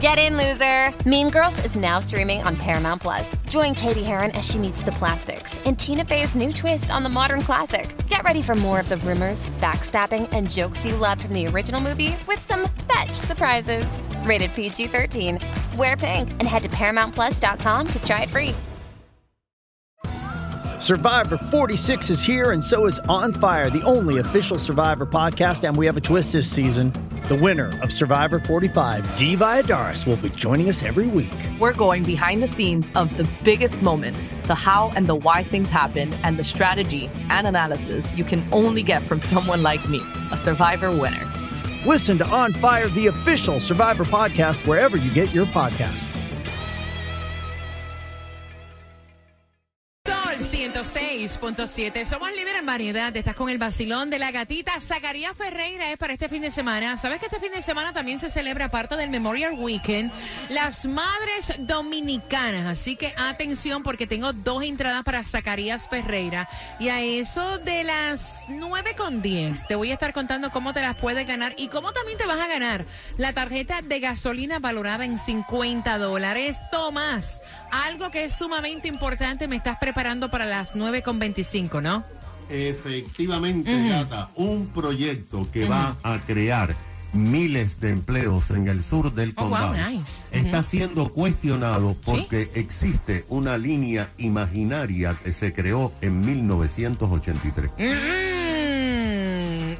Get in, loser! Mean Girls is now streaming on Paramount Plus. Join Katie Heron as she meets the plastics in Tina Fey's new twist on the modern classic. Get ready for more of the rumors, backstabbing, and jokes you loved from the original movie with some fetch surprises. Rated PG 13. Wear pink and head to ParamountPlus.com to try it free. Survivor 46 is here, and so is On Fire, the only official Survivor podcast. And we have a twist this season. The winner of Survivor 45, Dee Valladares, will be joining us every week. We're going behind the scenes of the biggest moments, the how and the why things happen, and the strategy and analysis you can only get from someone like me, a Survivor winner. Listen to On Fire, the official Survivor podcast, wherever you get your podcast. 106.7. Somos libres en variedad. Estás con el vacilón de la gatita. Zacarías Ferreira es para este fin de semana. ¿Sabes que este fin de semana también se celebra, aparte del Memorial Weekend, las madres dominicanas? Así que atención porque tengo dos entradas para Zacarías Ferreira. Y a eso de las 9.10 te voy a estar contando cómo te las puedes ganar y cómo también te vas a ganar la tarjeta de gasolina valorada en 50 dólares. Tomás, algo que es sumamente importante, me estás preparando para las 9.10. 9,25, ¿no? Efectivamente, un proyecto que va a crear miles de empleos en el sur del condado. está siendo cuestionado porque existe una línea imaginaria que se creó en 1983.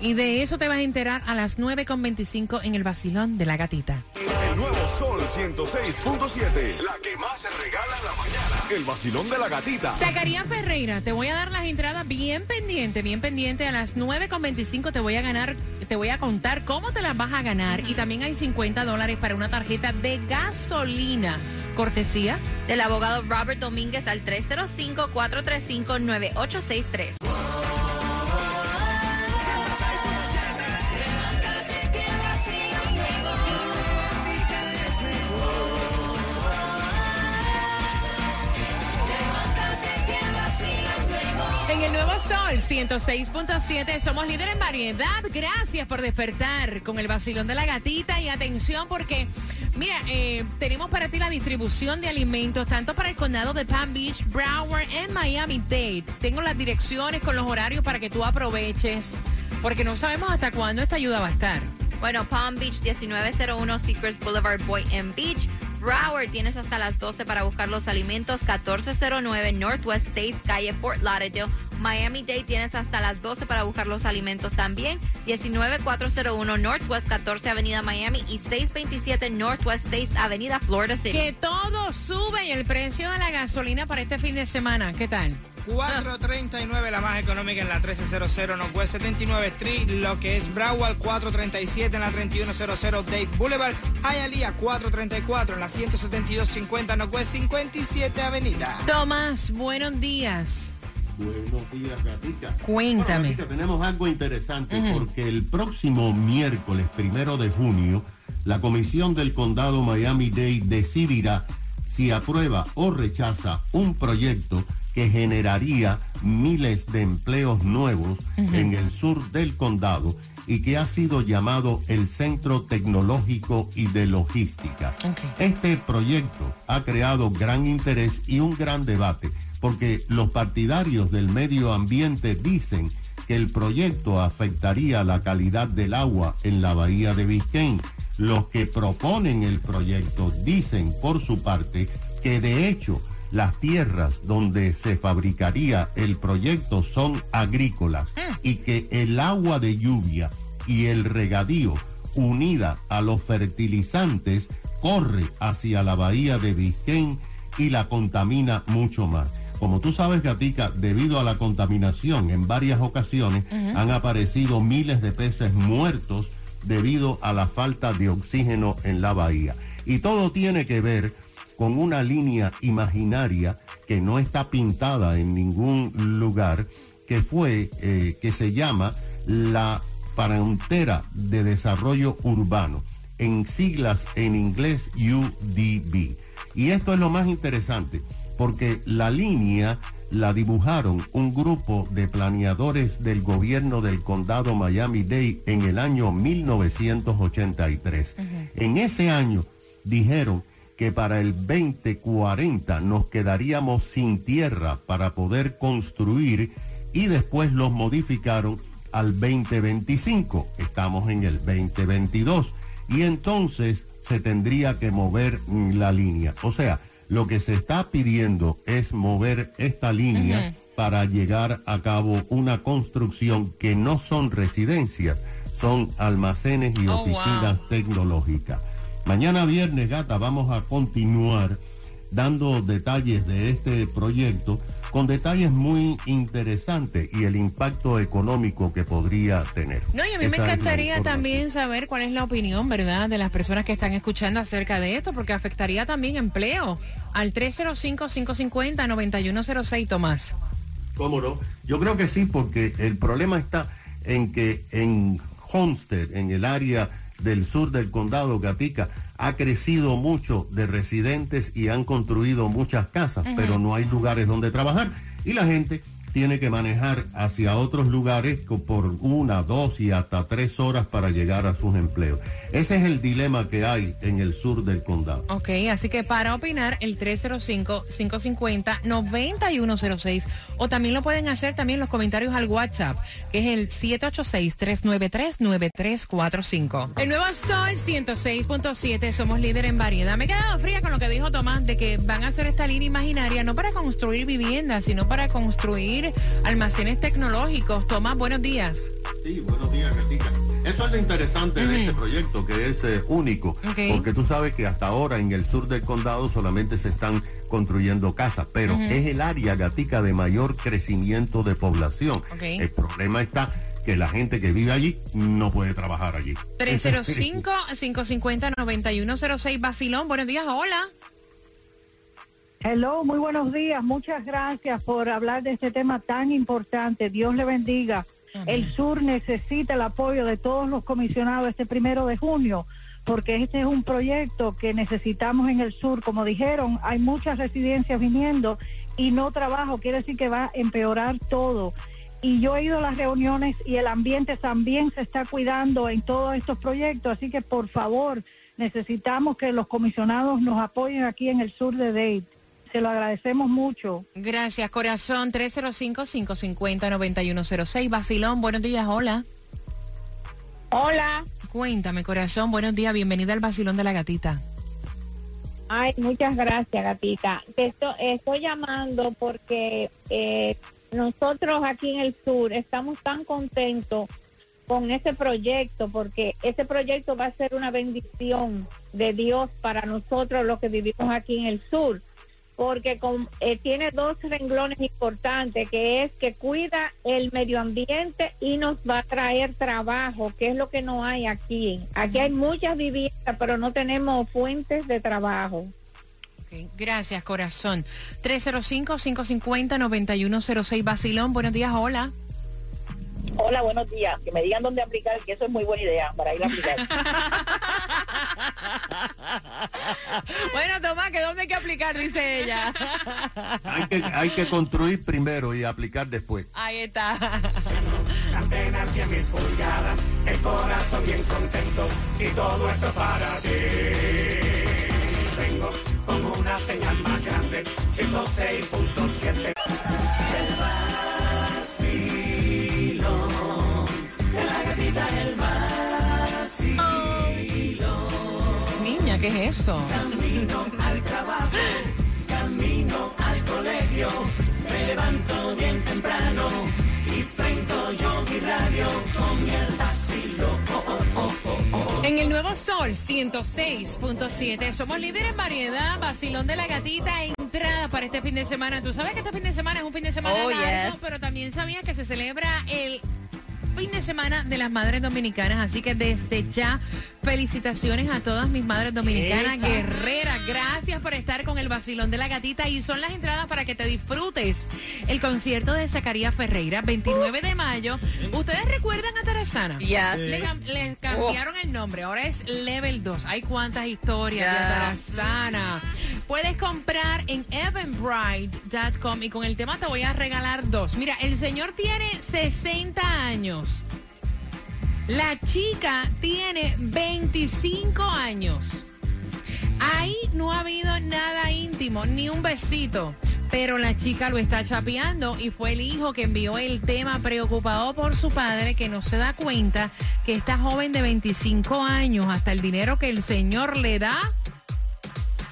Y de eso te vas a enterar a las 9 con 25 en el vacilón de la gatita. El nuevo Sol 106.7. La que más se regala en la mañana. El vacilón de la gatita. Zacarías Ferreira, te voy a dar las entradas bien pendiente, bien pendiente. A las 9 con 25 te voy a ganar, te voy a contar cómo te las vas a ganar. Y también hay 50 dólares para una tarjeta de gasolina. Cortesía. del abogado Robert Domínguez al 305-435-9863. 106.7 somos líderes en variedad. Gracias por despertar con el vacilón de la gatita y atención porque, mira, eh, tenemos para ti la distribución de alimentos tanto para el condado de Palm Beach, Broward y Miami-Dade. Tengo las direcciones con los horarios para que tú aproveches porque no sabemos hasta cuándo esta ayuda va a estar. Bueno, Palm Beach 1901 Secrets Boulevard Boynton Beach. Broward tienes hasta las 12 para buscar los alimentos. 1409 Northwest State, calle Fort Lauderdale. Miami Dade tienes hasta las 12 para buscar los alimentos también. 19401 Northwest 14 Avenida Miami y 627 Northwest 6 Avenida Florida City. Que todo sube el precio de la gasolina para este fin de semana. ¿Qué tal? 439 la más económica en la 1300 Northwest 79 Street, lo que es Broward 437 en la 3100 Dave Boulevard, Hialeah 434 en la 17250 Northwest 57 Avenida. Tomás, buenos días. Buenos días, Gatica. Cuéntame. Bueno, Gatica, tenemos algo interesante porque el próximo miércoles primero de junio, la Comisión del Condado Miami-Dade decidirá si aprueba o rechaza un proyecto que generaría miles de empleos nuevos en el sur del condado y que ha sido llamado el Centro Tecnológico y de Logística. Este proyecto ha creado gran interés y un gran debate porque los partidarios del medio ambiente dicen que el proyecto afectaría la calidad del agua en la bahía de Biscayne. Los que proponen el proyecto dicen por su parte que de hecho las tierras donde se fabricaría el proyecto son agrícolas y que el agua de lluvia y el regadío unida a los fertilizantes corre hacia la bahía de Biscayne y la contamina mucho más. Como tú sabes, Gatica, debido a la contaminación en varias ocasiones han aparecido miles de peces muertos debido a la falta de oxígeno en la bahía. Y todo tiene que ver con una línea imaginaria que no está pintada en ningún lugar, que fue, eh, que se llama la Frontera de Desarrollo Urbano, en siglas en inglés UDB. Y esto es lo más interesante, porque la línea la dibujaron un grupo de planeadores del gobierno del condado Miami-Dade en el año 1983. En ese año dijeron que para el 2040 nos quedaríamos sin tierra para poder construir y después los modificaron al 2025. Estamos en el 2022 y entonces se tendría que mover la línea. O sea, lo que se está pidiendo es mover esta línea para llegar a cabo una construcción que no son residencias, son almacenes y Oh, oficinas tecnológicas. Mañana viernes, gata, vamos a continuar dando detalles de este proyecto con detalles muy interesantes y el impacto económico que podría tener. No, y a mí me Esa encantaría también saber cuál es la opinión, ¿verdad?, de las personas que están escuchando acerca de esto, porque afectaría también empleo. Al 305-550-9106, Tomás. ¿Cómo no? Yo creo que sí, porque el problema está en que en Homestead, en el área del sur del condado Gatica, ha crecido mucho de residentes y han construido muchas casas, pero no hay lugares donde trabajar. Y la gente tiene que manejar hacia otros lugares por una, dos y hasta tres horas para llegar a sus empleos. Ese es el dilema que hay en el sur del condado. Ok, así que para opinar, el 305-550-9106. O también lo pueden hacer también los comentarios al WhatsApp, que es el 786-393-9345. El nuevo Sol 106.7, somos líder en variedad. Me he quedado fría con lo que dijo Tomás de que van a hacer esta línea imaginaria no para construir viviendas, sino para construir almacenes tecnológicos. Tomás, buenos días. Sí, buenos días, Gatica. Eso es lo interesante de este proyecto, que es eh, único, porque tú sabes que hasta ahora en el sur del condado solamente se están construyendo casas, pero es el área, Gatica, de mayor crecimiento de población. El problema está que la gente que vive allí no puede trabajar allí. 305-550-9106, Basilón, buenos días, hola. Hello, muy buenos días. Muchas gracias por hablar de este tema tan importante. Dios le bendiga. El sur necesita el apoyo de todos los comisionados este primero de junio, porque este es un proyecto que necesitamos en el sur. Como dijeron, hay muchas residencias viniendo y no trabajo. Quiere decir que va a empeorar todo. Y yo he ido a las reuniones y el ambiente también se está cuidando en todos estos proyectos. Así que, por favor, necesitamos que los comisionados nos apoyen aquí en el sur de Dade. Se lo agradecemos mucho. Gracias, corazón. 305-550-9106. Basilón, buenos días, hola. Hola, Cuéntame, corazón, buenos días. Bienvenida al Basilón de la Gatita. ay, muchas gracias, gatita. Te esto- estoy llamando porque eh, nosotros aquí en el sur estamos tan contentos con ese proyecto, porque ese proyecto va a ser una bendición de Dios para nosotros los que vivimos aquí en el sur, porque eh, tiene dos renglones importantes, que es que cuida el medio ambiente y nos va a traer trabajo, que es lo que no hay aquí. Aquí hay muchas viviendas, pero no tenemos fuentes de trabajo. Gracias, corazón. 305-550-9106. Basilón, buenos días, hola. Hola, buenos días. Que me digan dónde aplicar, que eso es muy buena idea para ir a aplicar. Bueno, Tomás, que dónde hay que aplicar, dice ella. Hay que, hay que construir primero y aplicar después. Ahí está. Apenas 100 mil pulgadas, el corazón bien contento y todo esto para ti. Vengo con una señal más grande, 106.7. eso? Camino al trabajo, camino al colegio, me levanto bien temprano y prendo yo mi radio con. Oh, oh, oh, oh, oh. En el nuevo Sol 106.7 somos líderes en variedad, vacilón de la gatita, entrada para este fin de semana. Tú sabes que este fin de semana es un fin de semana Oh, largo, yes. pero también sabías que se celebra el fin de semana de las madres dominicanas, así que desde ya felicitaciones a todas mis madres dominicanas, Epa. guerreras. Gracias por estar con el vacilón de la gatita y son las entradas para que te disfrutes el concierto de Zacarías Ferreira, 29 de mayo. ¿Ustedes recuerdan a Tarazana? Yes. Le, le cambiaron el nombre, ahora es Level 2. Hay cuántas historias de. Tarazana. Puedes comprar en eventbrite.com y con el tema te voy a regalar dos. Mira, el señor tiene 60 años. La chica tiene 25 años. Ahí no ha habido nada íntimo, ni un besito. Pero la chica lo está chapeando y fue el hijo que envió el tema preocupado por su padre que no se da cuenta que esta joven de 25 años, hasta el dinero que el señor le da,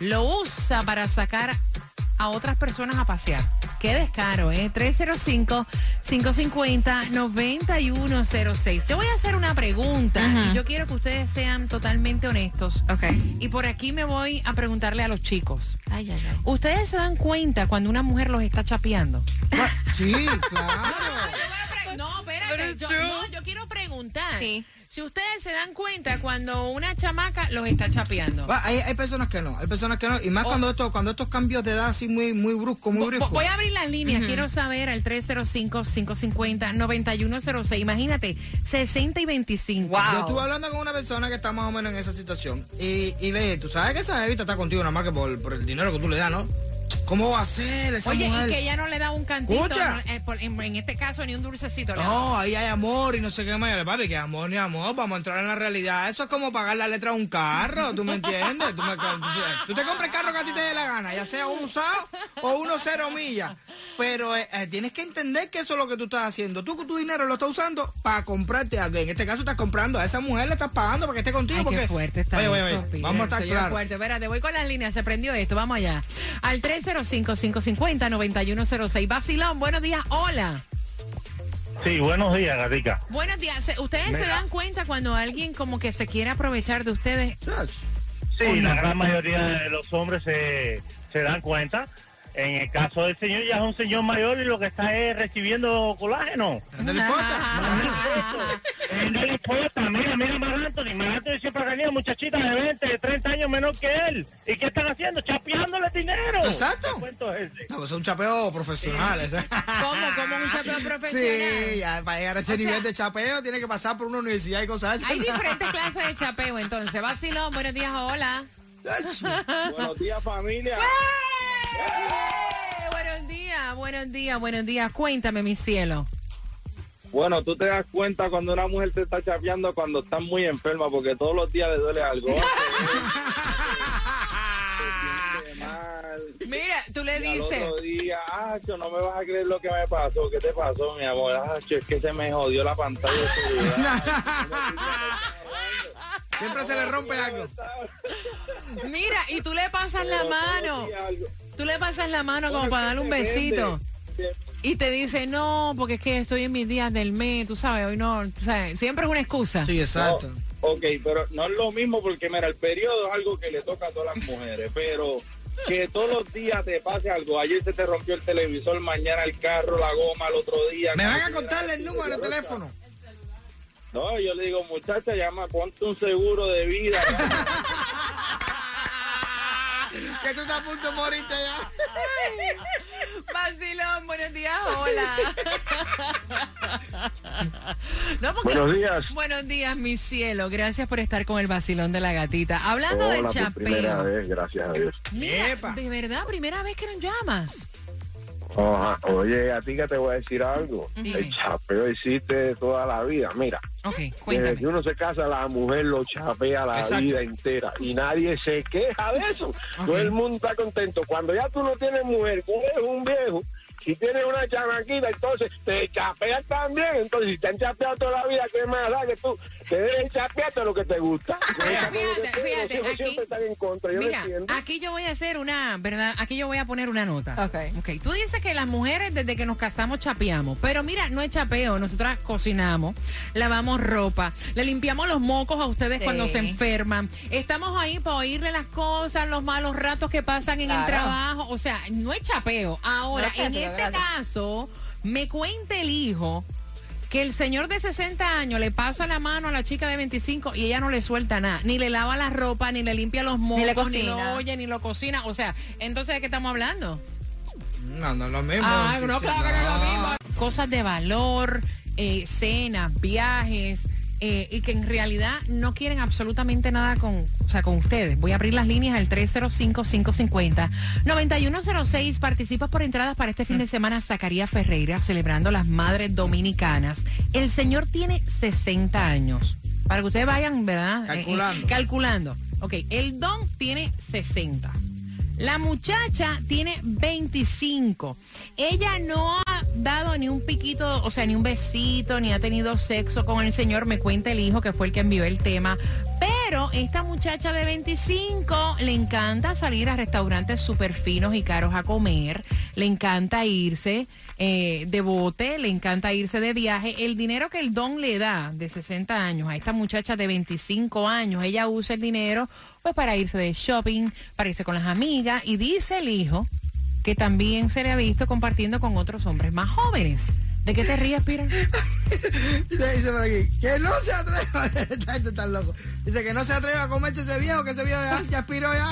lo usa para sacar a otras personas a pasear. Qué descaro, ¿eh? 305-550-9106. Yo voy a hacer una pregunta y yo quiero que ustedes sean totalmente honestos. Ok. Y por aquí me voy a preguntarle a los chicos. Ay, ay, ay. ¿Ustedes se dan cuenta cuando una mujer los está chapeando? Sí, claro. No, espérate, yo, no, yo quiero preguntar. Sí. Si ustedes se dan cuenta cuando una chamaca los está chapeando. Va, Hay, hay personas que no, hay personas que no. Y más Oh. cuando, esto, cuando estos cambios de edad así muy, muy bruscos, muy bruscos. Voy a abrir las líneas, quiero saber al 305-550-9106. Imagínate, 60 y 25. Yo estuve hablando con una persona que está más o menos en esa situación y, y le dije, tú sabes que esa jevita está contigo nada más que por, por el dinero que tú le das, ¿no? ¿Cómo va a ser esa Oye, mujer? y que ella no le da un cantito, Escucha. no, eh, por- en, en este caso ni un dulcecito. le da. No, ahí hay amor y no sé qué más. Papi, que amor ni amor, vamos a entrar en la realidad. Eso es como pagar la letra de un carro, ¿tú me entiendes? Tú, me- tú te compras el carro que a ti te dé la gana, ya sea un usado o uno cero millas. Pero eh, eh, tienes que entender que eso es lo que tú estás haciendo. Tú con tu dinero lo estás usando para comprarte algo. En este caso estás comprando a esa mujer, le estás pagando para que esté contigo. Ay, porque, qué fuerte está Oye, oye, eso, oye, Peter, vamos a estar se oye claros. fuerte. Espérate, voy con las líneas, se prendió esto, vamos allá. Al 305-550-9106. Vacilón, buenos días, hola. Sí, buenos días, Gatica. Buenos días. ¿Ustedes se dan cuenta cuando alguien como que se quiere aprovechar de ustedes? Sí, la gran mayoría de los hombres se, se dan cuenta. En el caso del señor, ya es un señor mayor y lo que está es recibiendo colágeno. ¿No le importa? Eh, no le importa, mira, mira Mar Anthony. Mar Anthony siempre ha tenido muchachitas de 20, de 30 años menor que él. ¿Y qué están haciendo? Chapeándole dinero. Exacto. ¿Qué cuento es? No, pues es un chapeo profesional. ese. ¿Cómo? ¿Cómo un chapeo profesional? Sí, ya, para llegar a ese O sea- nivel de chapeo tiene que pasar por una universidad y cosas así. Hay diferentes clases de chapeo, entonces. Vacilón, buenos días, hola. Buenos días, familia. ¡Eh! Buenos días, buenos días, buenos días. Cuéntame, mi cielo. Bueno, tú te das cuenta cuando una mujer te está chapeando cuando estás muy enferma porque todos los días le duele algo. Te sientes mal. Mira, tú le Y al dices. otro día, ah, yo no me vas a creer lo que me pasó. ¿Qué te pasó, mi amor? Ah, yo, es que se me jodió la pantalla de seguridad. Siempre se le rompe algo. Mira, y tú le pasas la mano. Tú le pasas la mano como Bueno, para darle un besito. Y te dice, no, porque es que estoy en mis días del mes, tú sabes, hoy no, tú sabes, siempre es una excusa. Sí, exacto. Ok, pero no es lo mismo porque, mira, el periodo es algo que le toca a todas las mujeres, pero que todos los días te pase algo. Ayer se te rompió el televisor, mañana el carro, la goma, el otro día. Me van a contarle el número de teléfono. No, yo le digo, muchacha, llama, ponte un seguro de vida. Que tú estás a punto de morirte ya. Vacilón, buenos días, hola. No, porque- Buenos días. Buenos días, mi cielo. Gracias por estar con el vacilón de la gatita. Hablando del Hola, primera chapeo. vez, gracias a Dios. Mira, de verdad, primera vez que nos llamas. Oja, Oye, a ti que te voy a decir algo. Dime. El chapeo existe toda la vida. Mira, Ok, desde cuéntame. que uno se casa, la mujer lo chapea la Exacto. vida entera y nadie se queja de eso. Todo el mundo está contento. Cuando ya tú no tienes mujer, tú eres un viejo. Si tienes una chamaquita, entonces te chapeas también. Entonces, si te han chapeado toda la vida, ¿qué más da que tú te deben chapearte lo que te gusta? Fíjate, fíjate, Los aquí- siempre están en contra, yo Mira, aquí yo voy a hacer una, ¿verdad? Aquí yo voy a poner una nota. Ok. Ok, tú dices que las mujeres desde que nos casamos chapeamos, pero mira, no es chapeo, nosotras cocinamos, lavamos ropa, le limpiamos los mocos a ustedes Sí. cuando se enferman, estamos ahí para oírle las cosas, los malos ratos que pasan en el trabajo, o sea, no es chapeo. Ahora, No es en este gracias. caso, me cuenta el hijo que el señor de 60 años le pasa la mano a la chica de 25 y ella no le suelta nada, ni le lava la ropa, ni le limpia los mocos, Ni le ni, cocina. lo oye, ni lo cocina. O sea, entonces, ¿de qué estamos hablando? No, no es lo mismo. Ah, no, claro que no es lo mismo. Cosas de valor, eh, cenas, viajes, eh, y que en realidad no quieren absolutamente nada con, o sea, con ustedes. Voy a abrir las líneas al 305-550-9106. Participas por entradas para este fin de semana Zacarías Ferreira celebrando las Madres Dominicanas. El señor tiene 60 años. Para que ustedes vayan, ¿verdad? Eh, eh, Calculando. calculando. Ok, el don tiene 60. La muchacha tiene 25. Ella no ha dado ni un piquito, o sea, ni un besito, ni ha tenido sexo con el señor. Me cuenta el hijo que fue el que envió el tema. Pero esta muchacha de 25 le encanta salir a restaurantes súper finos y caros a comer. Le encanta irse eh, de bote, le encanta irse de viaje. El dinero que el don le da de 60 años a esta muchacha de 25 años, ella usa el dinero pues para irse de shopping, para irse con las amigas. Y dice el hijo que también se le ha visto compartiendo con otros hombres más jóvenes. ¿De qué te ríes, Peter? Dice, dice por aquí, que no se atreva, está, esto está loco. Dice que no se atreva a comerse ese viejo, que ese viejo ya, ya aspiró ya.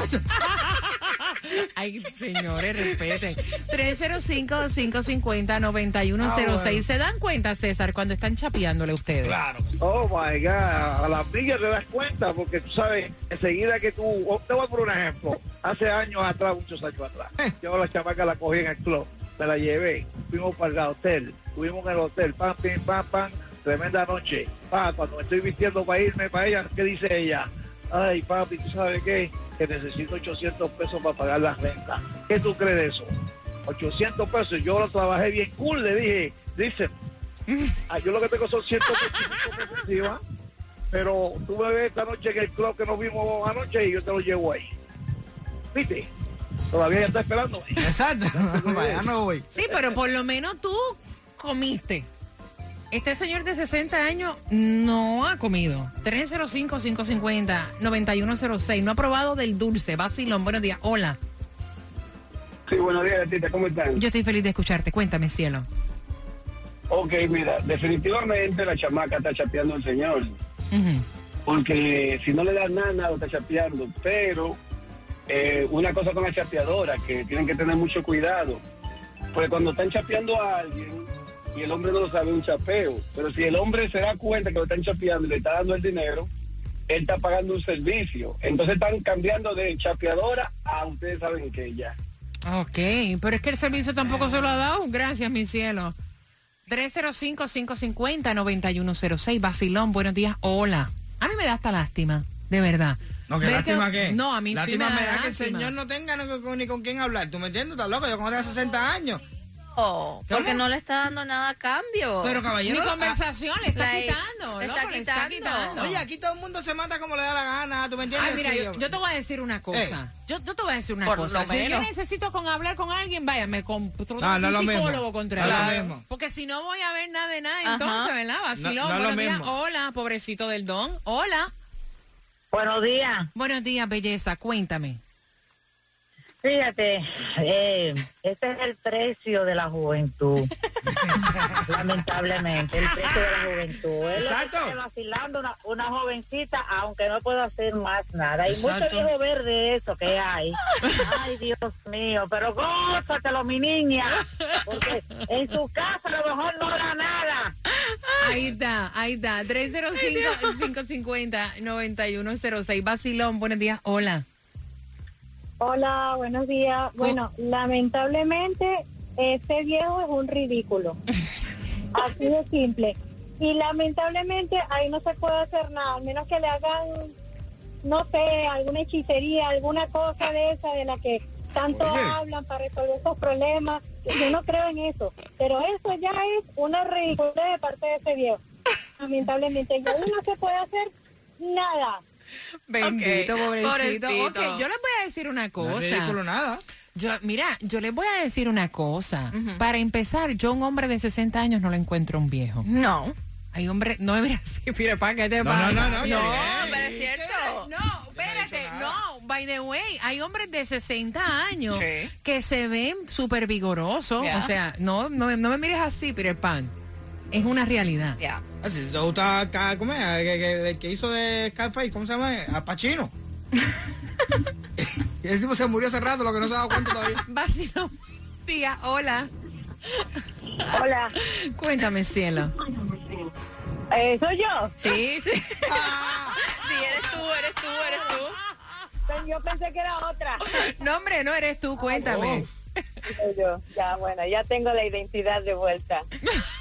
Ay, señores, respeten. 305-550-9106. ¿Se dan cuenta, César, cuando están chapeándole ustedes? Claro. Oh my God. A las millas te das cuenta porque tú sabes enseguida que tú. oh, Te voy a poner un ejemplo. Hace años atrás, muchos años atrás, yo a la chamaca la cogí en el club, me la llevé, fuimos para el hotel, estuvimos en el hotel, pam, pim, pam, pam, tremenda noche. Pa, cuando me estoy vistiendo para irme para ella, ¿qué dice ella? Ay, papi, ¿tú sabes qué? Que necesito 800 pesos para pagar la renta. ¿Qué tú crees de eso? 800 pesos. Yo lo trabajé bien cool, le dije, dice, ah, yo lo que tengo son 125 pesos encima, pero tú me ves esta noche en el club que nos vimos anoche y yo te lo llevo ahí. ¿Viste? Todavía ya está esperando. Exacto. Vaya, no voy. Sí, pero por lo menos tú comiste. Este señor de 60 años no ha comido. 305-550-9106. No ha probado del dulce. Vacilón, buenos días. Hola. Sí, buenos días, Tita, ¿cómo están? Yo estoy feliz de escucharte. Cuéntame, cielo. Ok, mira, definitivamente la chamaca está chapeando al señor, porque si no le das nada, nada está chapeando, pero eh, una cosa con la chapeadora, que tienen que tener mucho cuidado, porque cuando están chapeando a alguien y el hombre no lo sabe, un chapeo, pero si el hombre se da cuenta que lo están chapeando y le está dando el dinero, él está pagando un servicio, entonces están cambiando de chapeadora a ustedes saben que ya. Ok, pero es que el servicio tampoco se lo ha dado. Gracias, mi cielo. 305-550-9106. Vacilón, buenos días. Hola. A mí me da hasta lástima, de verdad. No, que lástima que. No, a mí sí lástima me me da da que el señor no tenga no- con- ni con quién hablar. ¿Tú me entiendes? ¿Estás loco? Yo cuando tenga 60 años. Oh, porque ¿Cómo? no le está dando nada a cambio. Pero, caballero, Ni conversación, le está Like, quitando. está le está quitando. Oye, aquí todo el mundo se mata como le da la gana. ¿Tú me entiendes? Ay, mira, Sí, yo, yo te voy a decir una cosa. Yo, yo te voy a decir una Por cosa. Si yo necesito con hablar con alguien, vaya, me contrato No, no es un lo mismo. psicólogo contra No mismo. Porque si no voy a ver nada de nada, Ajá. entonces, ¿verdad? Vacilón, No- no buenos días. mismo. Hola, pobrecito del don. Hola. Buenos días. Buenos días, belleza. Cuéntame. Fíjate, eh, este es el precio de la juventud. Lamentablemente, el precio de la juventud. Es lo que Exacto. está vacilando una, una jovencita, aunque no puedo hacer más nada. Hay mucho Exacto. viejo verde eso que hay. Ay, Dios mío, pero gózatelo, mi niña. Porque en su casa a lo mejor no da nada. Ahí está, ahí está. 305-550-9106. Vacilón, buenos días. Hola. Hola, buenos días. Bueno, lamentablemente este viejo es un ridículo. Así de simple. Y lamentablemente ahí no se puede hacer nada, al menos que le hagan, no sé, alguna hechicería, alguna cosa de esa de la que tanto Oye. hablan para resolver esos problemas. Yo no creo en eso. Pero eso ya es una ridiculez de parte de ese viejo. Lamentablemente, y ahí no se puede hacer nada. Bendito, pobrecito. pobrecito. Ok, yo les voy a decir una No es cosa. ridículo nada. Yo, mira, yo les voy a decir una cosa. Para empezar, yo un hombre de 60 años no lo encuentro un viejo. No. Hay hombre, no debería ser, mire, pa, ¿qué te No, pasa? no, no, no, No, Ey. pero es cierto. No, no, by the way, hay hombres de 60 años Sí. que se ven súper vigorosos, Yeah. o sea, no, no, no me mires así, Peter Pan. es una realidad. Ah, si te gusta, ¿cómo es? El que, que- el que hizo de Scarface, ¿cómo se llama? A Pacino. y ese tipo se murió hace rato, lo que no se ha dado cuenta todavía. Vacilón, tía, hola. Hola. Cuéntame, cielo. Eh, ¿Soy yo? Sí, sí. Sí, eres tú, eres tú, eres tú. Yo pensé que era otra. No, hombre, no eres tú, cuéntame. Soy yo. Ya, bueno, ya tengo la identidad de vuelta.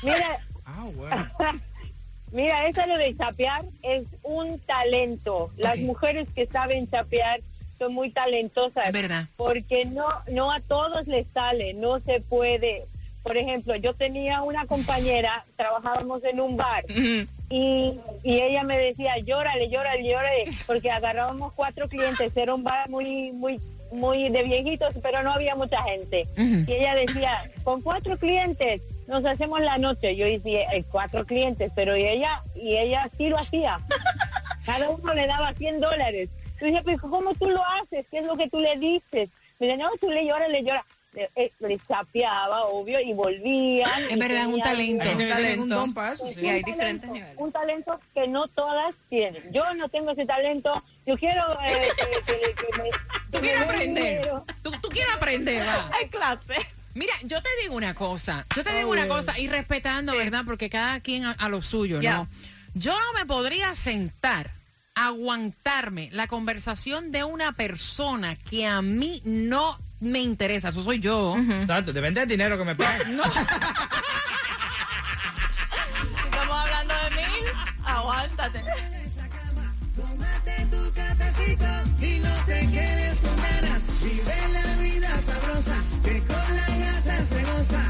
Mira, mira, eso lo de chapear es un talento. Las mujeres que saben chapear son muy talentosas. verdad. Porque no, no a todos les sale, no se puede. Por ejemplo, yo tenía una compañera, trabajábamos en un bar y, y ella me decía, llórale, llórale, llórale, porque agarrábamos cuatro clientes, era un bar muy, muy, muy de viejitos, pero no había mucha gente. Y ella decía, con cuatro clientes nos hacemos la noche. Yo decía, "Eh, cuatro clientes, pero y ella, y ella sí lo hacía. Cada uno le daba 100 dólares. Yo dije, pero ¿cómo tú lo haces? ¿Qué es lo que tú le dices? Me dice, no, tú le lloras, le lloras. Le, eh, le chapeaba, obvio, y volvían. Es y verdad, es un talento. Un don Sí, hay diferentes talento, niveles. Un talento que no todas tienen. Yo no tengo ese talento. Yo quiero eh, que, que- que me... Tú que quieres aprender. Tú, tú quieres aprender, va. Hay clase. Mira, yo te digo una cosa, yo te digo una cosa, y respetando, ¿verdad? Porque cada quien a, a lo suyo, ¿no? Yo no me podría sentar, aguantarme la conversación de una persona que a mí no me interesa. Eso soy yo. Exacto, depende del dinero que me paguen. Si estamos hablando de mí, aguántate. Tómate tu cafecito y no te quedes con ganas. Vive la vida sabrosa, que con la gata se goza.